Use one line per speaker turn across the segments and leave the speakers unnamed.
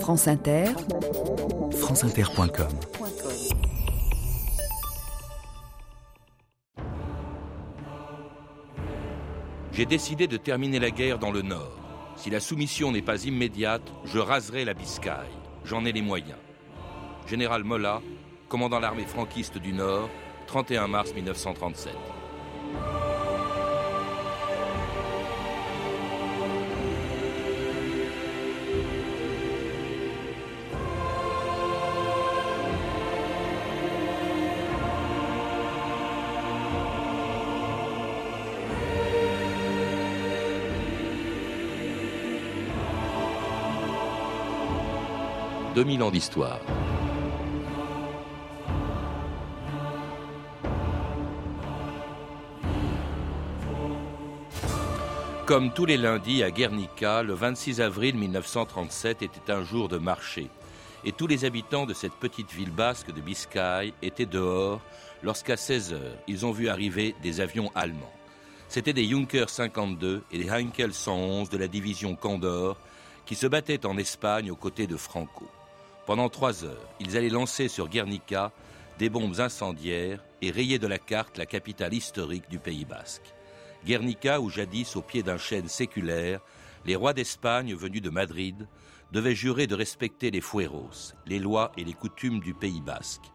France Inter,
franceinter.com
J'ai décidé de terminer la guerre dans le Nord. Si la soumission n'est pas immédiate, je raserai la Biscaye. J'en ai les moyens. Général Mola, commandant l'armée franquiste du Nord, 31 mars 1937. 2000 ans d'histoire. Comme tous les lundis à Guernica, le 26 avril 1937 était un jour de marché. Et tous les habitants de cette petite ville basque de Biscaye étaient dehors lorsqu'à 16 heures, ils ont vu arriver des avions allemands. C'étaient des Junker 52 et des Heinkel 111 de la division Condor qui se battaient en Espagne aux côtés de Franco. Pendant trois heures, ils allaient lancer sur Guernica des bombes incendiaires et rayer de la carte la capitale historique du Pays basque. Guernica, où jadis, au pied d'un chêne séculaire, les rois d'Espagne venus de Madrid devaient jurer de respecter les fueros, les lois et les coutumes du Pays basque,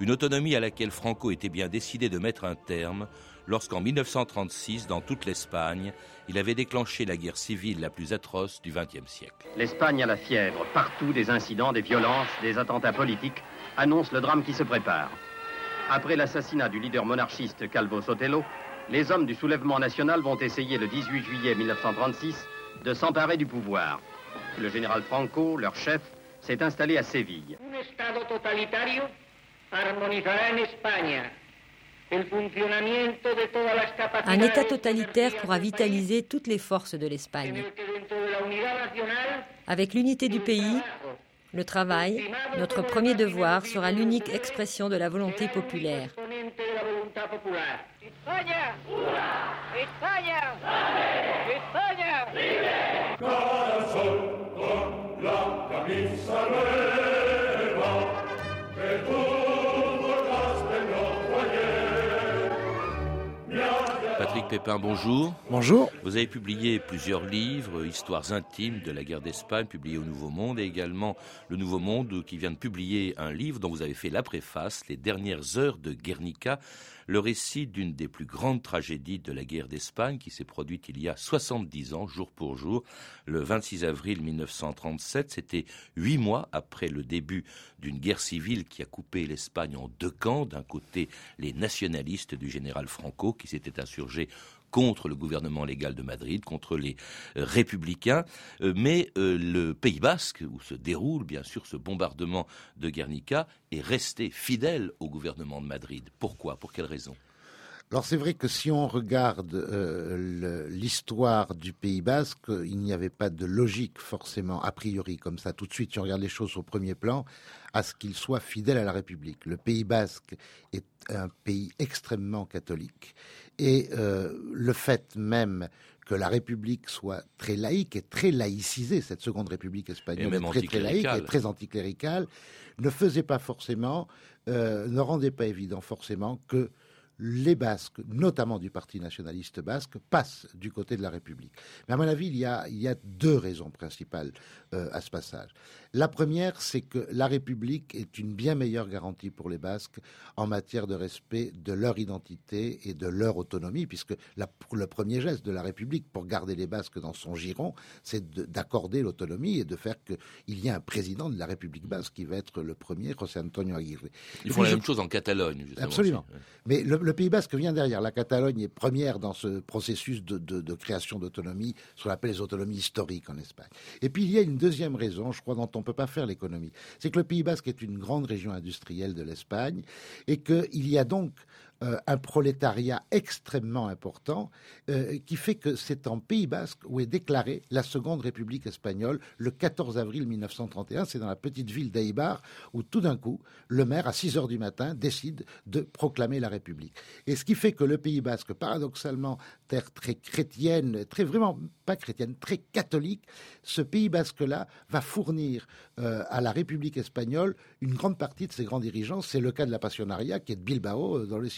une autonomie à laquelle Franco était bien décidé de mettre un terme lorsqu'en 1936, dans toute l'Espagne, il avait déclenché la guerre civile la plus atroce du XXe siècle.
L'Espagne a la fièvre. Partout, des incidents, des violences, des attentats politiques annoncent le drame qui se prépare. Après l'assassinat du leader monarchiste Calvo Sotelo, les hommes du soulèvement national vont essayer le 18 juillet 1936 de s'emparer du pouvoir. Le général Franco, leur chef, s'est installé à Séville.
Un
un État totalitaire pourra vitaliser toutes les forces de l'Espagne. Avec l'unité du pays, le travail, notre premier devoir, sera l'unique expression de la volonté populaire.
Patrick Pépin, bonjour.
Bonjour.
Vous avez publié plusieurs livres, Histoires intimes de la guerre d'Espagne, publié au Nouveau Monde, et également Le Nouveau Monde qui vient de publier un livre dont vous avez fait la préface, Les dernières heures de Guernica, le récit d'une des plus grandes tragédies de la guerre d'Espagne qui s'est produite il y a 70 ans, jour pour jour, le 26 avril 1937. C'était huit mois après le début d'une guerre civile qui a coupé l'Espagne en deux camps. D'un côté, les nationalistes du général Franco qui s'étaient contre le gouvernement légal de Madrid, contre les euh, républicains. Euh, mais euh, le Pays basque, où se déroule bien sûr ce bombardement de Guernica, est resté fidèle au gouvernement de Madrid. Pourquoi? Pour quelle raison?
Alors c'est vrai que si on regarde l'histoire du Pays basque, il n'y avait pas de logique forcément a priori comme ça tout de suite. Si on regarde les choses au premier plan, à ce qu'il soit fidèle à la République. Le Pays basque est un pays extrêmement catholique et euh, le fait même que la République soit très laïque et très laïcisée, cette seconde République espagnole, très, très laïque et très anticléricale, ne faisait pas forcément, euh, ne rendait pas évident forcément que les Basques, notamment du Parti nationaliste basque, passent du côté de la République. Mais à mon avis, il y a, deux raisons principales euh, à ce passage. La première, c'est que la République est une bien meilleure garantie pour les Basques en matière de respect de leur identité et de leur autonomie, puisque le premier geste de la République pour garder les Basques dans son giron, c'est d'accorder l'autonomie et de faire qu'il y ait un président de la République basque qui va être le premier, José Antonio Aguirre.
Ils font la même chose en Catalogne.
Absolument. Mais le, le, Pays basque vient derrière. La Catalogne est première dans ce processus de, de, de création d'autonomie, ce qu'on appelle les autonomies historiques en Espagne. Et puis il y a une deuxième raison, je crois, dont on ne peut pas faire l'économie. C'est que le Pays basque est une grande région industrielle de l'Espagne et qu'il y a donc euh, un prolétariat extrêmement important, euh, qui fait que c'est en Pays basque où est déclarée la Seconde République espagnole le 14 avril 1931. C'est dans la petite ville d'Eibar où tout d'un coup, le maire, à 6 heures du matin, décide de proclamer la République. Et ce qui fait que le Pays basque, paradoxalement, terre très chrétienne, très vraiment pas chrétienne, très catholique, ce Pays basque-là va fournir euh, à la République espagnole une grande partie de ses grands dirigeants. C'est le cas de la Passionaria qui est de Bilbao dans le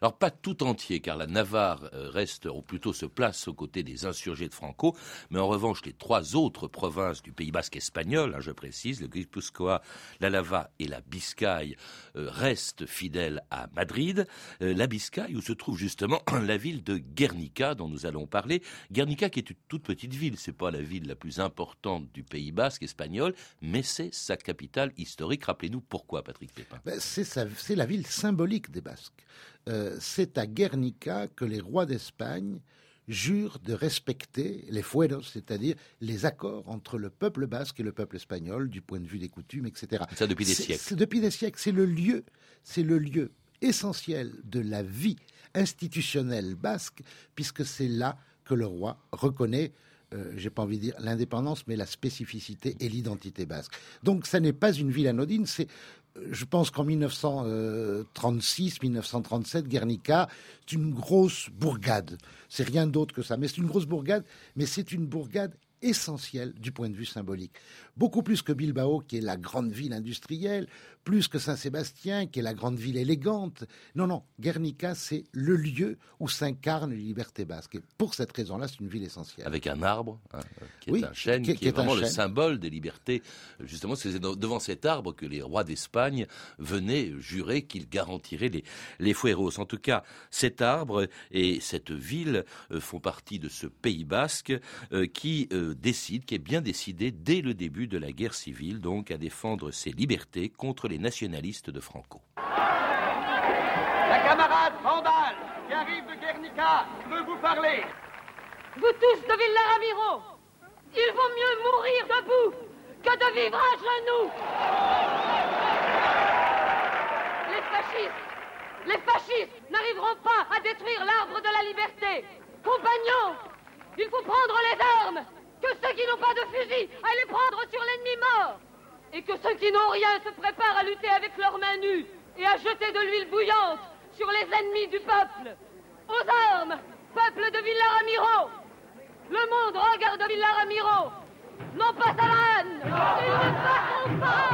Alors pas tout entier, car la Navarre euh, reste, ou plutôt se place aux côtés des insurgés de Franco, mais en revanche les trois autres provinces du Pays basque espagnol, hein, je précise, le Guipuscoa, la Lava et la Biscaye, restent fidèles à Madrid. la Biscaye, où se trouve justement la ville de Guernica, dont nous allons parler. Guernica qui est une toute petite ville, c'est pas la ville la plus importante du Pays basque espagnol, mais c'est sa capitale historique. Rappelez-nous pourquoi, Patrick Pépin.
Ben, c'est la ville symbolique des Basques. Euh, c'est à Guernica que les rois d'Espagne jurent de respecter les fueros, c'est-à-dire les accords entre le peuple basque et le peuple espagnol, du point de vue des coutumes, etc.
Ça depuis des siècles.
Depuis des siècles, c'est le lieu, c'est le lieu essentiel de la vie institutionnelle basque, puisque c'est là que le roi reconnaît euh, j'ai pas envie de dire l'indépendance, mais la spécificité et l'identité basque. Donc, ça n'est pas une ville anodine. C'est, je pense qu'en 1936, 1937, Guernica, c'est une grosse bourgade. C'est rien d'autre que ça. Mais c'est une grosse bourgade, mais c'est une bourgade essentielle du point de vue symbolique. Beaucoup plus que Bilbao, qui est la grande ville industrielle, plus que Saint-Sébastien, qui est la grande ville élégante. Non, non, Guernica, c'est le lieu où s'incarne la liberté basque. Et pour cette raison-là, c'est une ville essentielle.
Avec un arbre, hein, qui est un chêne, qui, est, vraiment le symbole des libertés. Justement, c'est devant cet arbre que les rois d'Espagne venaient jurer qu'ils garantiraient les, les fueros. En tout cas, cet arbre et cette ville euh, font partie de ce Pays basque euh, qui euh, décide, qui est bien décidé dès le début de la guerre civile, donc à défendre ses libertés contre les nationalistes de Franco.
La camarade Vandal, qui arrive de Guernica, veut vous parler.
Vous tous de Villaramiro, il vaut mieux mourir debout que de vivre à genoux. Les fascistes, les fascistes n'arriveront pas à détruire l'arbre de la liberté. Compagnons, il faut prendre les armes, que ceux qui n'ont pas de fusil aillent prendre sur l'ennemi mort. Et que ceux qui n'ont rien se préparent à lutter avec leurs mains nues et à jeter de l'huile bouillante sur les ennemis du peuple. Aux armes, peuple de Villaramiro Le monde regarde Villaramiro Non pas Salan Ils ne passeront pas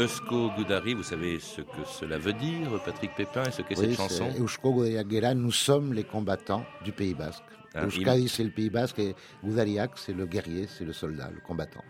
Eusko Goudari, vous savez ce que cela veut dire, Patrick Pépin, et ce qu'est cette chanson?
Eusko Goudari, nous sommes les combattants du Pays Basque. Ah, Euskadi, c'est le Pays Basque, et Goudariak, c'est le guerrier, c'est le soldat, le combattant.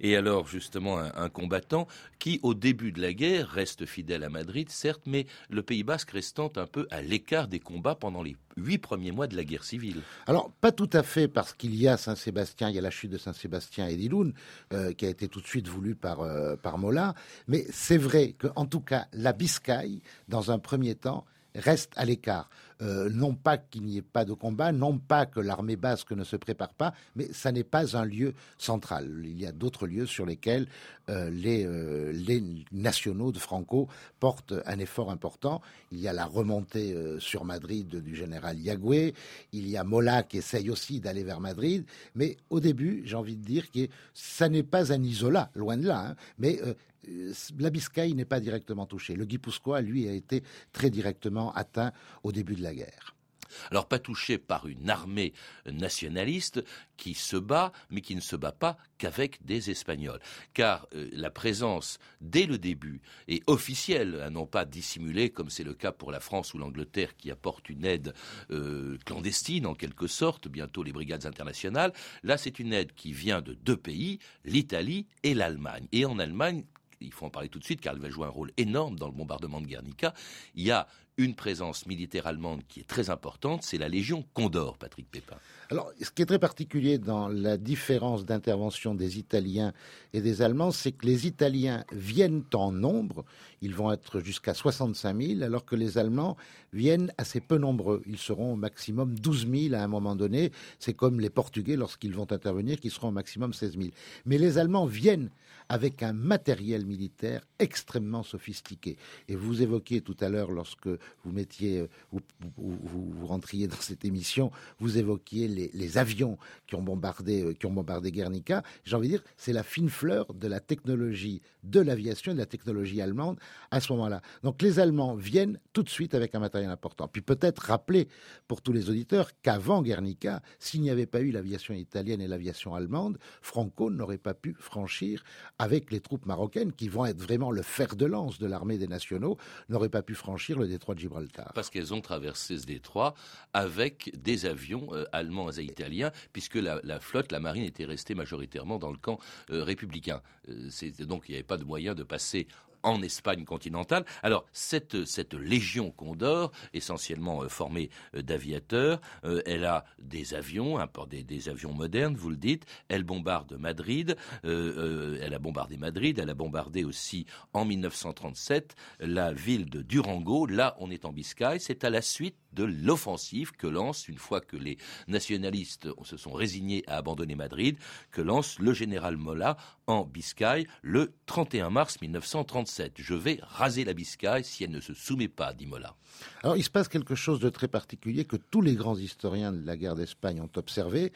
Et alors, justement, un, combattant qui, au début de la guerre, reste fidèle à Madrid, certes, mais le Pays basque restant un peu à l'écart des combats pendant les huit premiers mois de la guerre civile.
Alors, pas tout à fait, parce qu'il y a Saint-Sébastien, il y a la chute de Saint-Sébastien et d'Iloun, euh, qui a été tout de suite voulu par, euh, par Mola, mais c'est vrai qu'en tout cas, la Biscaye, dans un premier temps, reste à l'écart. Euh, non pas qu'il n'y ait pas de combat, non pas que l'armée basque ne se prépare pas, mais ça n'est pas un lieu central. Il y a d'autres lieux sur lesquels euh, les, euh, les, nationaux de Franco portent un effort important. Il y a la remontée sur Madrid du général Yagüe, il y a Mola qui essaye aussi d'aller vers Madrid, mais au début, j'ai envie de dire que ça n'est pas un isolat, loin de là, hein, mais la Biscaye n'est pas directement touchée. Le Guipuscoa, lui, a été très directement atteint au début de la
Alors pas touché par une armée nationaliste qui se bat, mais qui ne se bat pas qu'avec des Espagnols. Car euh, la présence, dès le début, est officielle, non pas dissimulée, comme c'est le cas pour la France ou l'Angleterre qui apportent une aide euh, clandestine en quelque sorte, bientôt les brigades internationales. Là, c'est une aide qui vient de deux pays, l'Italie et l'Allemagne. Et en Allemagne, il faut en parler tout de suite car elle va jouer un rôle énorme dans le bombardement de Guernica. Il y a une présence militaire allemande qui est très importante, c'est la Légion Condor, Patrick Pépin.
Alors, ce qui est très particulier dans la différence d'intervention des Italiens et des Allemands, c'est que les Italiens viennent en nombre, ils vont être jusqu'à 65 000, alors que les Allemands viennent assez peu nombreux. Ils seront au maximum 12 000 à un moment donné. C'est comme les Portugais lorsqu'ils vont intervenir, qui seront au maximum 16 000. Mais les Allemands viennent avec un matériel militaire extrêmement sophistiqué. Et vous évoquiez tout à l'heure, lorsque vous mettiez, vous, vous, rentriez dans cette émission, vous évoquiez les, avions qui ont bombardé, euh, qui ont bombardé Guernica. J'ai envie de dire, c'est la fine fleur de la technologie de l'aviation et de la technologie allemande à ce moment-là. Donc les Allemands viennent tout de suite avec un matériel important. Puis peut-être rappeler pour tous les auditeurs qu'avant Guernica, s'il n'y avait pas eu l'aviation italienne et l'aviation allemande, Franco n'aurait pas pu franchir avec les troupes marocaines qui vont être vraiment le fer de lance de l'armée des nationaux, n'aurait pas pu franchir le détroit de Gibraltar.
Parce qu'elles ont traversé ce détroit avec des avions euh, allemands et italiens, puisque la, flotte, la marine était restée majoritairement dans le camp euh, républicain. Euh, donc il n'y avait pas de moyen de passer en Espagne continentale. Alors cette, cette légion Condor, essentiellement euh, formée euh, d'aviateurs, euh, elle a des avions, des, des, avions modernes, vous le dites. Elle bombarde Madrid. elle a bombardé Madrid. Elle a bombardé aussi en 1937 la ville de Durango. Là, on est en Biscaye. C'est à la suite de l'offensive que lance, une fois que les nationalistes se sont résignés à abandonner Madrid, que lance le général Mola en Biscaye le 31 mars 1937. Je vais raser la Biscaye si elle ne se soumet pas, dit Mola.
Alors il se passe quelque chose de très particulier que tous les grands historiens de la guerre d'Espagne ont observé,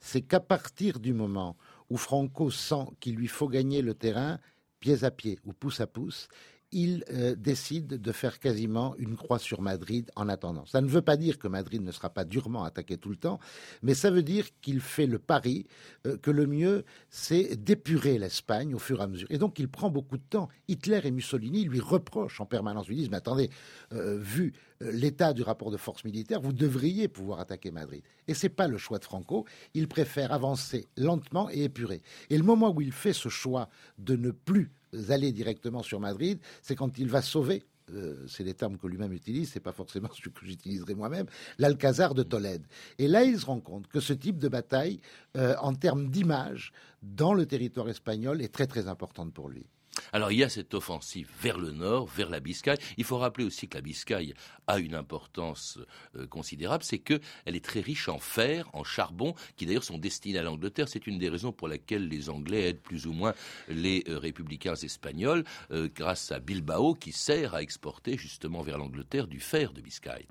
c'est qu'à partir du moment où Franco sent qu'il lui faut gagner le terrain, pied à pied ou pouce à pouce, il euh, décide de faire quasiment une croix sur Madrid en attendant. Ça ne veut pas dire que Madrid ne sera pas durement attaqué tout le temps, mais ça veut dire qu'il fait le pari euh, que le mieux, c'est d'épurer l'Espagne au fur et à mesure. Et donc il prend beaucoup de temps. Hitler et Mussolini lui reprochent en permanence, lui disent, mais attendez, euh, vu l'état du rapport de force militaire, vous devriez pouvoir attaquer Madrid. Et ce n'est pas le choix de Franco. Il préfère avancer lentement et épurer. Et le moment où il fait ce choix de ne plus aller directement sur Madrid, c'est quand il va sauver euh, c'est les termes que lui-même utilise, c'est pas forcément ce que j'utiliserai moi-même, l'Alcazar de Tolède. Et là, il se rend compte que ce type de bataille, euh, en termes d'image, dans le territoire espagnol, est très très importante pour lui.
Alors il y a cette offensive vers le nord, vers la Biscaye. Il faut rappeler aussi que la Biscaye a une importance euh, considérable, c'est qu'elle est très riche en fer, en charbon, qui d'ailleurs sont destinés à l'Angleterre. C'est une des raisons pour laquelle les Anglais aident plus ou moins les euh, républicains espagnols, euh, grâce à Bilbao, qui sert à exporter justement vers l'Angleterre du fer de Biscaye.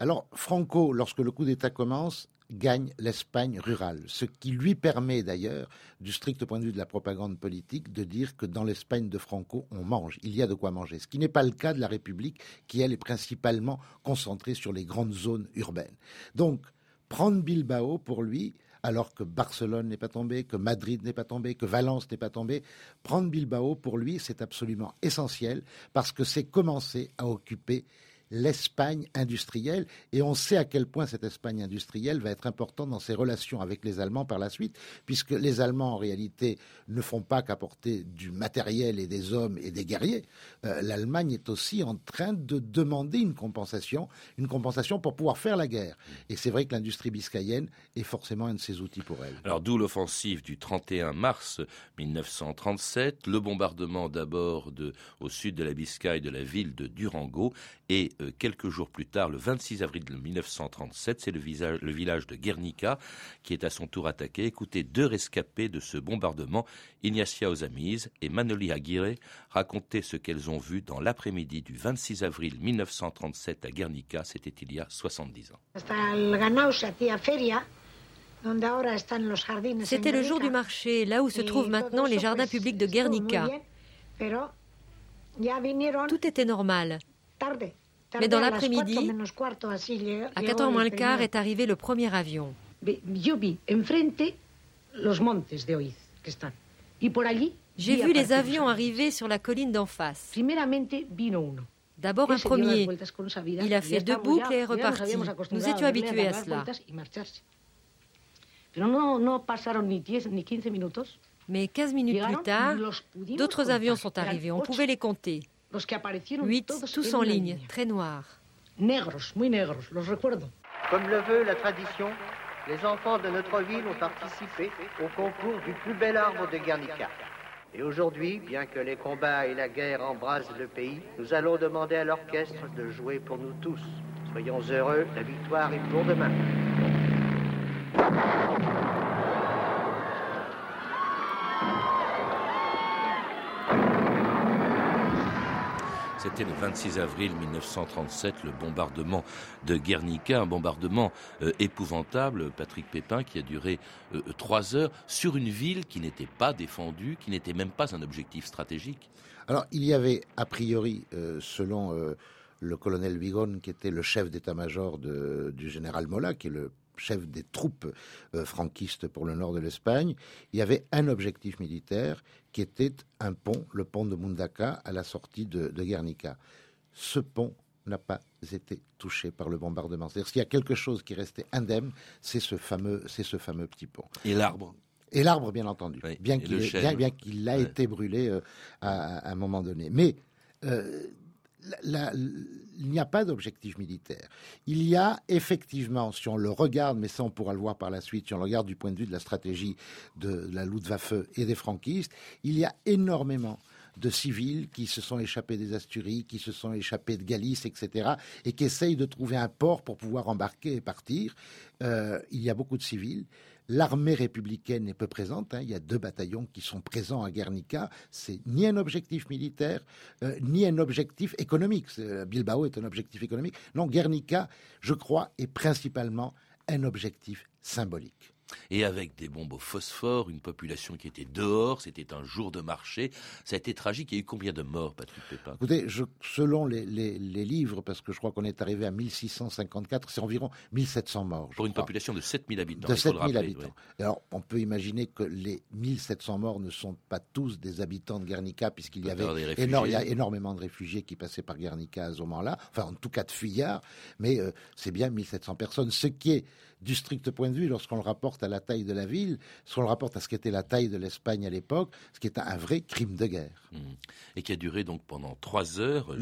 Alors Franco, lorsque le coup d'État commence, gagne l'Espagne rurale, ce qui lui permet d'ailleurs, du strict point de vue de la propagande politique, de dire que dans l'Espagne de Franco, on mange, il y a de quoi manger, ce qui n'est pas le cas de la République, qui elle est principalement concentrée sur les grandes zones urbaines. Donc, prendre Bilbao pour lui, alors que Barcelone n'est pas tombé, que Madrid n'est pas tombé, que Valence n'est pas tombé. Prendre Bilbao, pour lui, c'est absolument essentiel parce que c'est commencer à occuper l'Espagne industrielle. Et on sait à quel point cette Espagne industrielle va être importante dans ses relations avec les Allemands par la suite, puisque les Allemands, en réalité, ne font pas qu'apporter du matériel et des hommes et des guerriers. Euh, L'Allemagne est aussi en train de demander une compensation, une compensation pour pouvoir faire la guerre. Et c'est vrai que l'industrie biscayenne est forcément un de ses outils pour elle.
Alors d'où l'offensive du 31 mars 1937, le bombardement d'abord au sud de la Biscaye de la ville de Durango et quelques jours plus tard, le 26 avril 1937, c'est le, le, village de Guernica qui est à son tour attaqué. Écoutez deux rescapés de ce bombardement, Ignacia Ozamiz et Manoli Aguirre, racontaient ce qu'elles ont vu dans l'après-midi du 26 avril 1937 à Guernica, c'était il y a 70 ans.
C'était le jour du marché, là où se trouvent maintenant les jardins publics de Guernica. Tout était normal. Mais dans l'après-midi, à 4h moins le quart est arrivé le premier avion. J'ai vu les avions arriver sur la colline d'en face. D'abord un premier. Il a fait deux boucles et est reparti. Nous étions habitués à cela. Mais 15 minutes plus tard, d'autres avions sont arrivés. On pouvait les compter. Huit, tous en ligne, très noirs.
Comme le veut la tradition, les enfants de notre ville ont participé au concours du plus bel arbre de Guernica. Et aujourd'hui, bien que les combats et la guerre embrasent le pays, nous allons demander à l'orchestre de jouer pour nous tous. Soyons heureux, la victoire est pour demain.
C'était le 26 avril 1937, le bombardement de Guernica, un bombardement euh, épouvantable, Patrick Pépin, qui a duré euh, trois heures sur une ville qui n'était pas défendue, qui n'était même pas un objectif stratégique.
Alors, il y avait, a priori, euh, selon le colonel Vigon, qui était le chef d'état-major du général Mola, qui est le chef des troupes euh, franquistes pour le nord de l'Espagne, il y avait un objectif militaire qui était un pont, le pont de Mundaka, à la sortie de, Guernica. Ce pont n'a pas été touché par le bombardement. C'est-à-dire qu'il y a quelque chose qui restait indemne, c'est ce fameux, c'est ce fameux petit pont.
Et l'arbre
Et l'arbre, bien entendu, bien qu'il bien, a été brûlé euh, à, un moment donné. Mais euh, il n'y a pas d'objectif militaire. Il y a effectivement, si on le regarde, mais ça on pourra le voir par la suite, si on le regarde du point de vue de la stratégie de la Luftwaffe et des franquistes, il y a énormément de civils qui se sont échappés des Asturies, qui se sont échappés de Galice, etc., et qui essayent de trouver un port pour pouvoir embarquer et partir. Euh, il y a beaucoup de civils. L'armée républicaine est peu présente. Hein. Il y a deux bataillons qui sont présents à Guernica. C'est ni un objectif militaire, euh, ni un objectif économique. Euh, Bilbao est un objectif économique. Non, Guernica, je crois, est principalement un objectif symbolique
et avec des bombes au phosphore, une population qui était dehors, c'était un jour de marché. Ça a été tragique. Il y a eu combien de morts, Patrick Pépin?
Écoutez, selon les, livres, parce que je crois qu'on est arrivé à 1654, c'est environ 1700 morts.
Pour une population de 7000 habitants.
De 7000 habitants. Alors, on peut imaginer que les 1700 morts ne sont pas tous des habitants de Guernica, puisqu'il y avait il y a énormément de réfugiés qui passaient par Guernica à ce moment-là, enfin, en tout cas de fuyards, mais euh, c'est bien 1700 personnes. Ce qui est du strict point de vue, lorsqu'on le rapporte à la taille de la ville, lorsqu'on le rapporte à ce qu'était la taille de l'Espagne à l'époque, ce qui est un vrai crime de guerre. Mmh.
Et qui a duré donc pendant trois heures,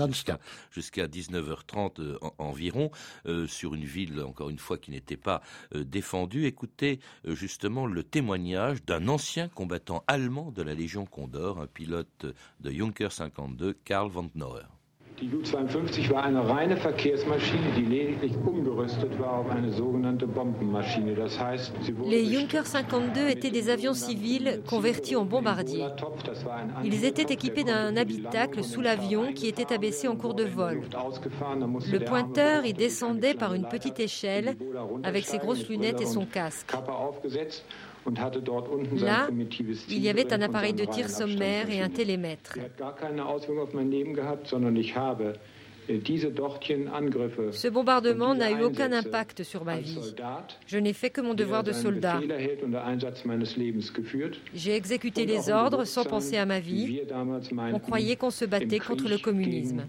jusqu'à 19h30 euh, environ, euh, sur une ville, encore une fois, qui n'était pas euh, défendue. Écoutez justement le témoignage d'un ancien combattant allemand de la Légion Condor, un pilote de Junker 52, Karl von Neuer.
Die Ju-52 war eine reine Verkehrsmaschine, die lediglich umgerüstet war auf eine sogenannte Bombenmaschine. Das heißt, sie
Les Junker 52 étaient des avions civils convertis en bombardiers. Ils étaient équipés d'un habitacle sous l'avion qui était abaissé en cours de vol. Le pointeur y descendait par une petite échelle avec ses grosses lunettes et son casque. Là, il y avait un appareil de tir sommaire et un télémètre. Ce bombardement n'a eu aucun impact sur ma vie. Je n'ai fait que mon devoir de soldat. J'ai exécuté les ordres sans penser à ma vie. On croyait qu'on se battait contre le communisme.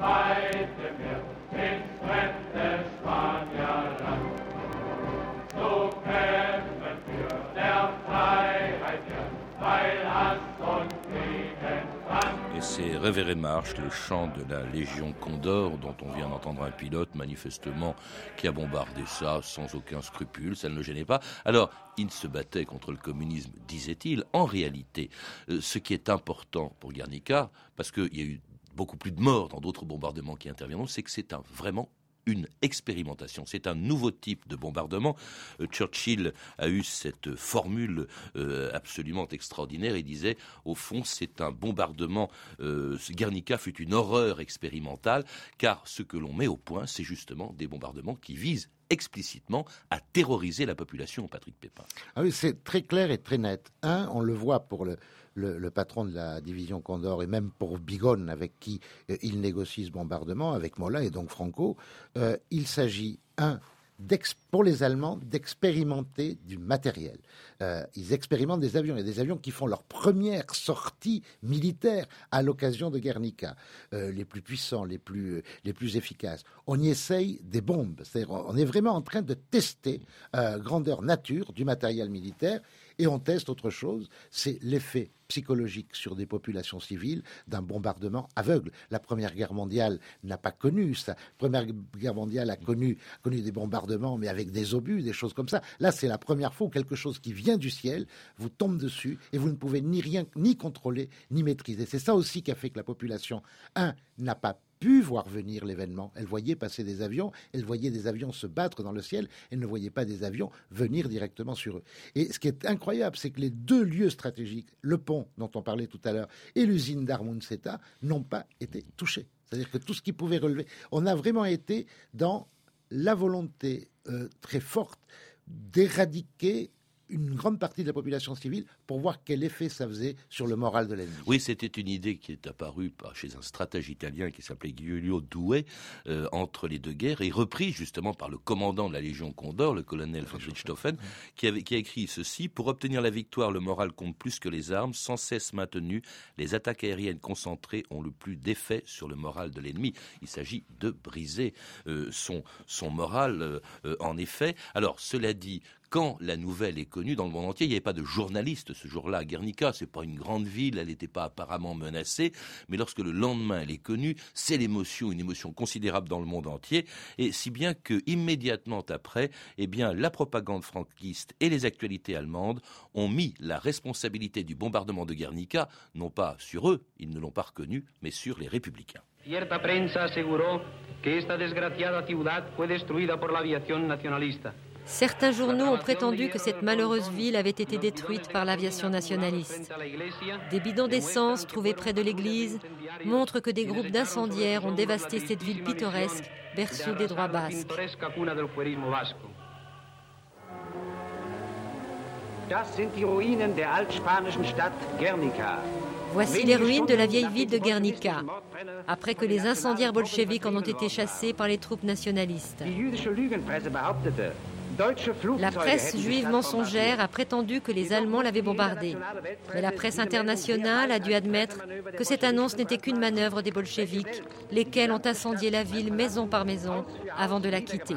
Et Révéré Marche, le chant de la Légion Condor, dont on vient d'entendre un pilote, manifestement, qui a bombardé ça sans aucun scrupule, ça ne le gênait pas. Alors, il se battait contre le communisme, disait-il. En réalité, euh, ce qui est important pour Guernica, parce qu'il y a eu beaucoup plus de morts dans d'autres bombardements qui interviendront, c'est que c'est un vraiment une expérimentation. C'est un nouveau type de bombardement. Euh, Churchill a eu cette formule euh, absolument extraordinaire. Il disait, au fond, c'est un bombardement. Euh, Guernica fut une horreur expérimentale, car ce que l'on met au point, c'est justement des bombardements qui visent explicitement à terroriser la population, Patrick Pépin.
Ah oui, c'est très clair et très net. Un, on le voit pour le, patron de la division Condor et même pour Bigon avec qui euh, il négocie ce bombardement, avec Mola et donc Franco, euh, il s'agit, un, pour les Allemands d'expérimenter du matériel. Euh, ils expérimentent des avions. Il y a des avions qui font leur première sortie militaire à l'occasion de Guernica, les plus puissants, les plus, les plus efficaces. On y essaye des bombes. C'est-à-dire, on est vraiment en train de tester grandeur nature du matériel militaire et on teste autre chose, c'est l'effet psychologique sur des populations civiles d'un bombardement aveugle. La Première Guerre mondiale n'a pas connu ça. La Première Guerre mondiale a connu, des bombardements, mais avec des obus, des choses comme ça. Là, c'est la première fois où quelque chose qui vient du ciel vous tombe dessus et vous ne pouvez ni rien, ni contrôler, ni maîtriser. C'est ça aussi qui a fait que la population, un, n'a pas pu voir venir l'événement. Elle voyait passer des avions, elle voyait des avions se battre dans le ciel, elle ne voyait pas des avions venir directement sur eux. Et ce qui est incroyable, c'est que les deux lieux stratégiques, le pont dont on parlait tout à l'heure et l'usine d'Armunseta, n'ont pas été touchés. C'est-à-dire que tout ce qui pouvait relever, on a vraiment été dans la volonté euh, très forte d'éradiquer une grande partie de la population civile pour voir quel effet ça faisait sur le moral de l'ennemi.
Oui, c'était une idée qui est apparue chez un stratège italien qui s'appelait Giulio Douai euh, entre les deux guerres et reprise justement par le commandant de la Légion Condor, le colonel von Richthofen, qui, avait, qui a écrit ceci Pour obtenir la victoire, le moral compte plus que les armes, sans cesse maintenues, les attaques aériennes concentrées ont le plus d'effet sur le moral de l'ennemi. Il s'agit de briser euh, son, son moral, euh, en effet. Alors, cela dit, quand la nouvelle est connue dans le monde entier, il n'y avait pas de journalistes ce jour-là à Guernica. C'est pas une grande ville, elle n'était pas apparemment menacée. Mais lorsque le lendemain elle est connue, c'est l'émotion, une émotion considérable dans le monde entier. Et si bien que immédiatement après, eh la propagande franquiste et les actualités allemandes ont mis la responsabilité du bombardement de Guernica, non pas sur eux, ils ne l'ont pas reconnu, mais sur les républicains.
Certains journaux ont prétendu que cette malheureuse ville avait été détruite par l'aviation nationaliste. Des bidons d'essence trouvés près de l'église montrent que des groupes d'incendiaires ont dévasté cette ville pittoresque, berceau des droits basques. Voici les ruines de la vieille ville de Guernica, après que les incendiaires bolcheviques en ont été chassés par les troupes nationalistes. La presse juive mensongère a prétendu que les Allemands l'avaient bombardé. Mais la presse internationale a dû admettre que cette annonce n'était qu'une manœuvre des bolcheviks, lesquels ont incendié la ville maison par maison avant de la quitter.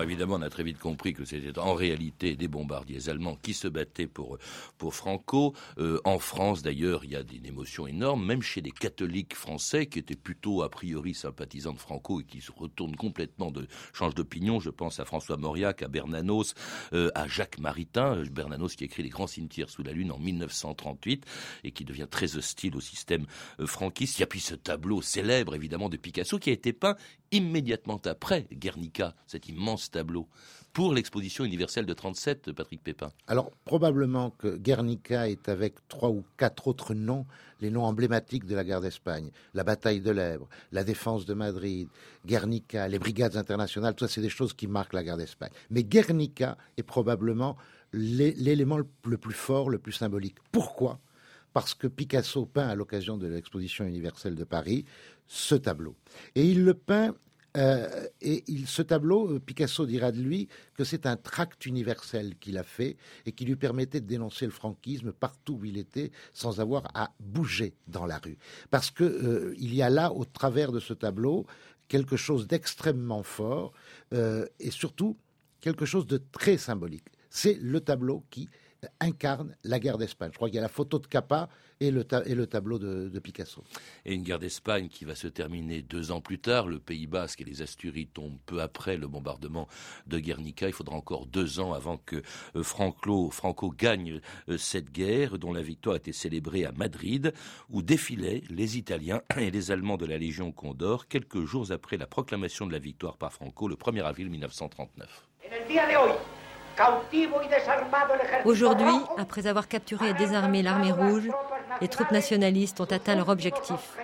Évidemment, on a très vite compris que c'était en réalité des bombardiers allemands qui se battaient pour, pour Franco. Euh, en France, d'ailleurs, il y a une émotion énorme, même chez des catholiques français qui étaient plutôt a priori sympathisants de Franco et qui se retournent complètement, de changent d'opinion. Je pense à François Mauriac, à Bernanos, euh, à Jacques Maritain, euh, Bernanos qui écrit Les grands cimetières sous la lune en 1938 et qui devient très hostile au système franquiste. Il y a puis ce tableau célèbre, évidemment, de Picasso qui a été peint immédiatement après Guernica, cet immense tableau, pour l'exposition universelle de 37, Patrick Pépin
Alors, probablement que Guernica est avec trois ou quatre autres noms, les noms emblématiques de la guerre d'Espagne. La bataille de l'Èbre, la défense de Madrid, Guernica, les brigades internationales, tout c'est des choses qui marquent la guerre d'Espagne. Mais Guernica est probablement l'élément le plus fort, le plus symbolique. Pourquoi? Parce que Picasso peint à l'occasion de l'exposition universelle de Paris ce tableau. Et il le peint euh, et il, ce tableau, euh, Picasso dira de lui que c'est un tract universel qu'il a fait et qui lui permettait de dénoncer le franquisme partout où il était sans avoir à bouger dans la rue. Parce que euh, il y a là, au travers de ce tableau, quelque chose d'extrêmement fort et surtout quelque chose de très symbolique. C'est le tableau qui incarne la guerre d'Espagne. Je crois qu'il y a la photo de Capa et le, et le tableau de, Picasso.
Et une guerre d'Espagne qui va se terminer deux ans plus tard. Le Pays Basque et les Asturies tombent peu après le bombardement de Guernica. Il faudra encore deux ans avant que euh, Franco, Franco gagne euh, cette guerre, dont la victoire a été célébrée à Madrid, où défilaient les Italiens et les Allemands de la Légion Condor quelques jours après la proclamation de la victoire par Franco le 1er avril 1939.
Aujourd'hui, après avoir capturé et désarmé l'armée rouge, les troupes nationalistes ont atteint leur objectif.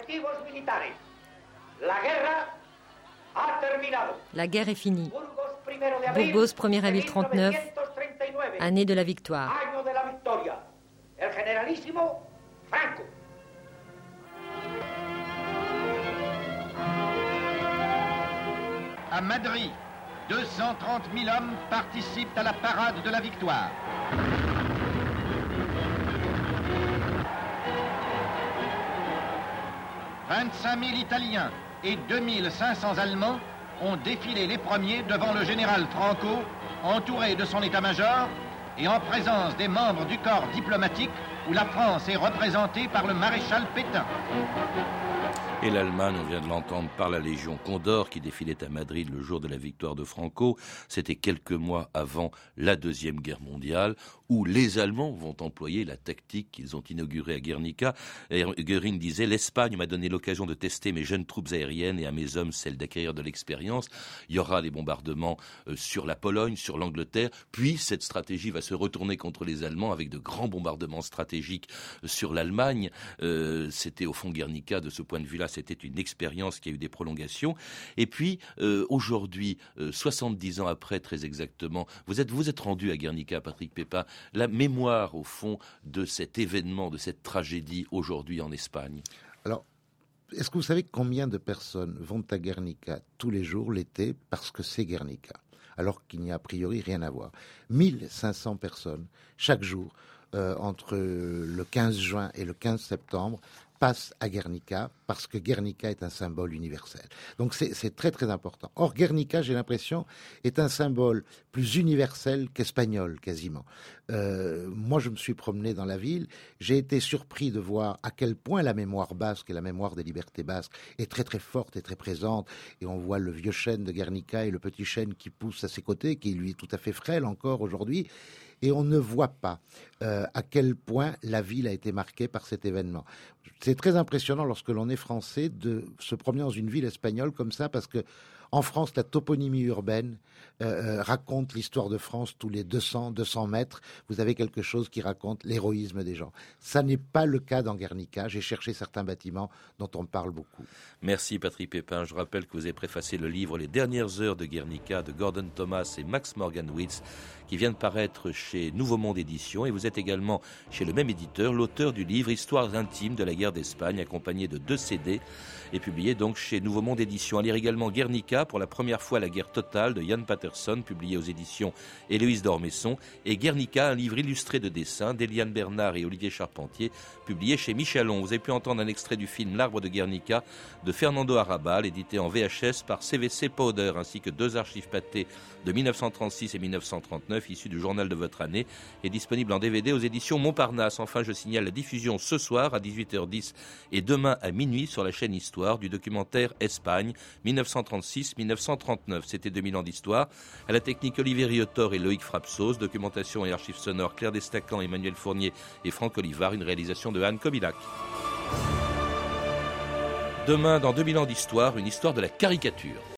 La guerre est finie. Burgos, 1er avril 39, année de la victoire.
À Madrid, 230 000 hommes participent à la parade de la victoire. « 25 000 Italiens et 2500 Allemands ont défilé les premiers devant le général Franco, entouré de son état-major et en présence des membres du corps diplomatique où la France est représentée par le maréchal Pétain.
Et l'Allemagne, on vient de l'entendre par la Légion Condor qui défilait à Madrid le jour de la victoire de Franco. C'était quelques mois avant la Deuxième Guerre mondiale où les Allemands vont employer la tactique qu'ils ont inaugurée à Guernica. Et Goering disait l'Espagne m'a donné l'occasion de tester mes jeunes troupes aériennes et à mes hommes celle d'acquérir de l'expérience. Il y aura des bombardements euh, sur la Pologne, sur l'Angleterre, puis cette stratégie va se retourner contre les Allemands avec de grands bombardements stratégiques sur l'Allemagne. Euh, c'était au fond Guernica de ce point de vue-là c'était une expérience qui a eu des prolongations. Et puis, euh, aujourd'hui, 70 euh, ans après, très exactement, vous êtes, vous êtes rendu à Guernica, Patrick Pépin. La mémoire, au fond, de cet événement, de cette tragédie aujourd'hui en Espagne.
Alors, est-ce que vous savez combien de personnes vont à Guernica tous les jours l'été parce que c'est Guernica alors qu'il n'y a a priori rien à voir? 1500 personnes chaque jour euh, entre le 15 juin et le 15 septembre passe à Guernica parce que Guernica est un symbole universel. Donc c'est très très important. Or Guernica, j'ai l'impression, est un symbole plus universel qu'espagnol quasiment. Euh, moi, je me suis promené dans la ville, j'ai été surpris de voir à quel point la mémoire basque et la mémoire des libertés basques est très très forte et très présente. Et on voit le vieux chêne de Guernica et le petit chêne qui pousse à ses côtés, qui lui est tout à fait frêle encore aujourd'hui et on ne voit pas euh, à quel point la ville a été marquée par cet événement. C'est très impressionnant lorsque l'on est français de se promener dans une ville espagnole comme ça parce que en France, la toponymie urbaine euh, euh, raconte l'histoire de France tous les 200, 200 mètres. Vous avez quelque chose qui raconte l'héroïsme des gens. Ça n'est pas le cas dans Guernica. J'ai cherché certains bâtiments dont on parle beaucoup.
Merci Patrick Pépin. Je rappelle que vous avez préfacé le livre Les dernières heures de Guernica de Gordon Thomas et Max Morganwitz qui vient de paraître chez Nouveau Monde Édition et vous êtes également chez le même éditeur l'auteur du livre Histoires intimes de la guerre d'Espagne accompagné de deux CD et publié donc chez Nouveau Monde Édition. À lire également Guernica pour la première fois la guerre totale de Yann Patterson publié aux éditions Héloïse d'Ormesson et Guernica un livre illustré de dessins d'Eliane Bernard et Olivier Charpentier publié chez Michelon. Vous avez pu entendre un extrait du film L'arbre de Guernica de Fernando Arrabal édité en VHS par CVC Powder ainsi que deux archives pâtées de 1936 et 1939 issues du journal de votre année est disponible en DVD aux éditions Montparnasse. Enfin, je signale la diffusion ce soir à 18h10 et demain à minuit sur la chaîne Histoire du documentaire Espagne 1936-1939. C'était 2000 ans d'histoire. À la technique Olivier Riotor et Loïc Frapsos, documentation et archives sonores Claire Destacan, Emmanuel Fournier et Franck Olivard, une réalisation de Anne Kobilac. Demain, dans 2000 ans d'histoire, une histoire de la caricature.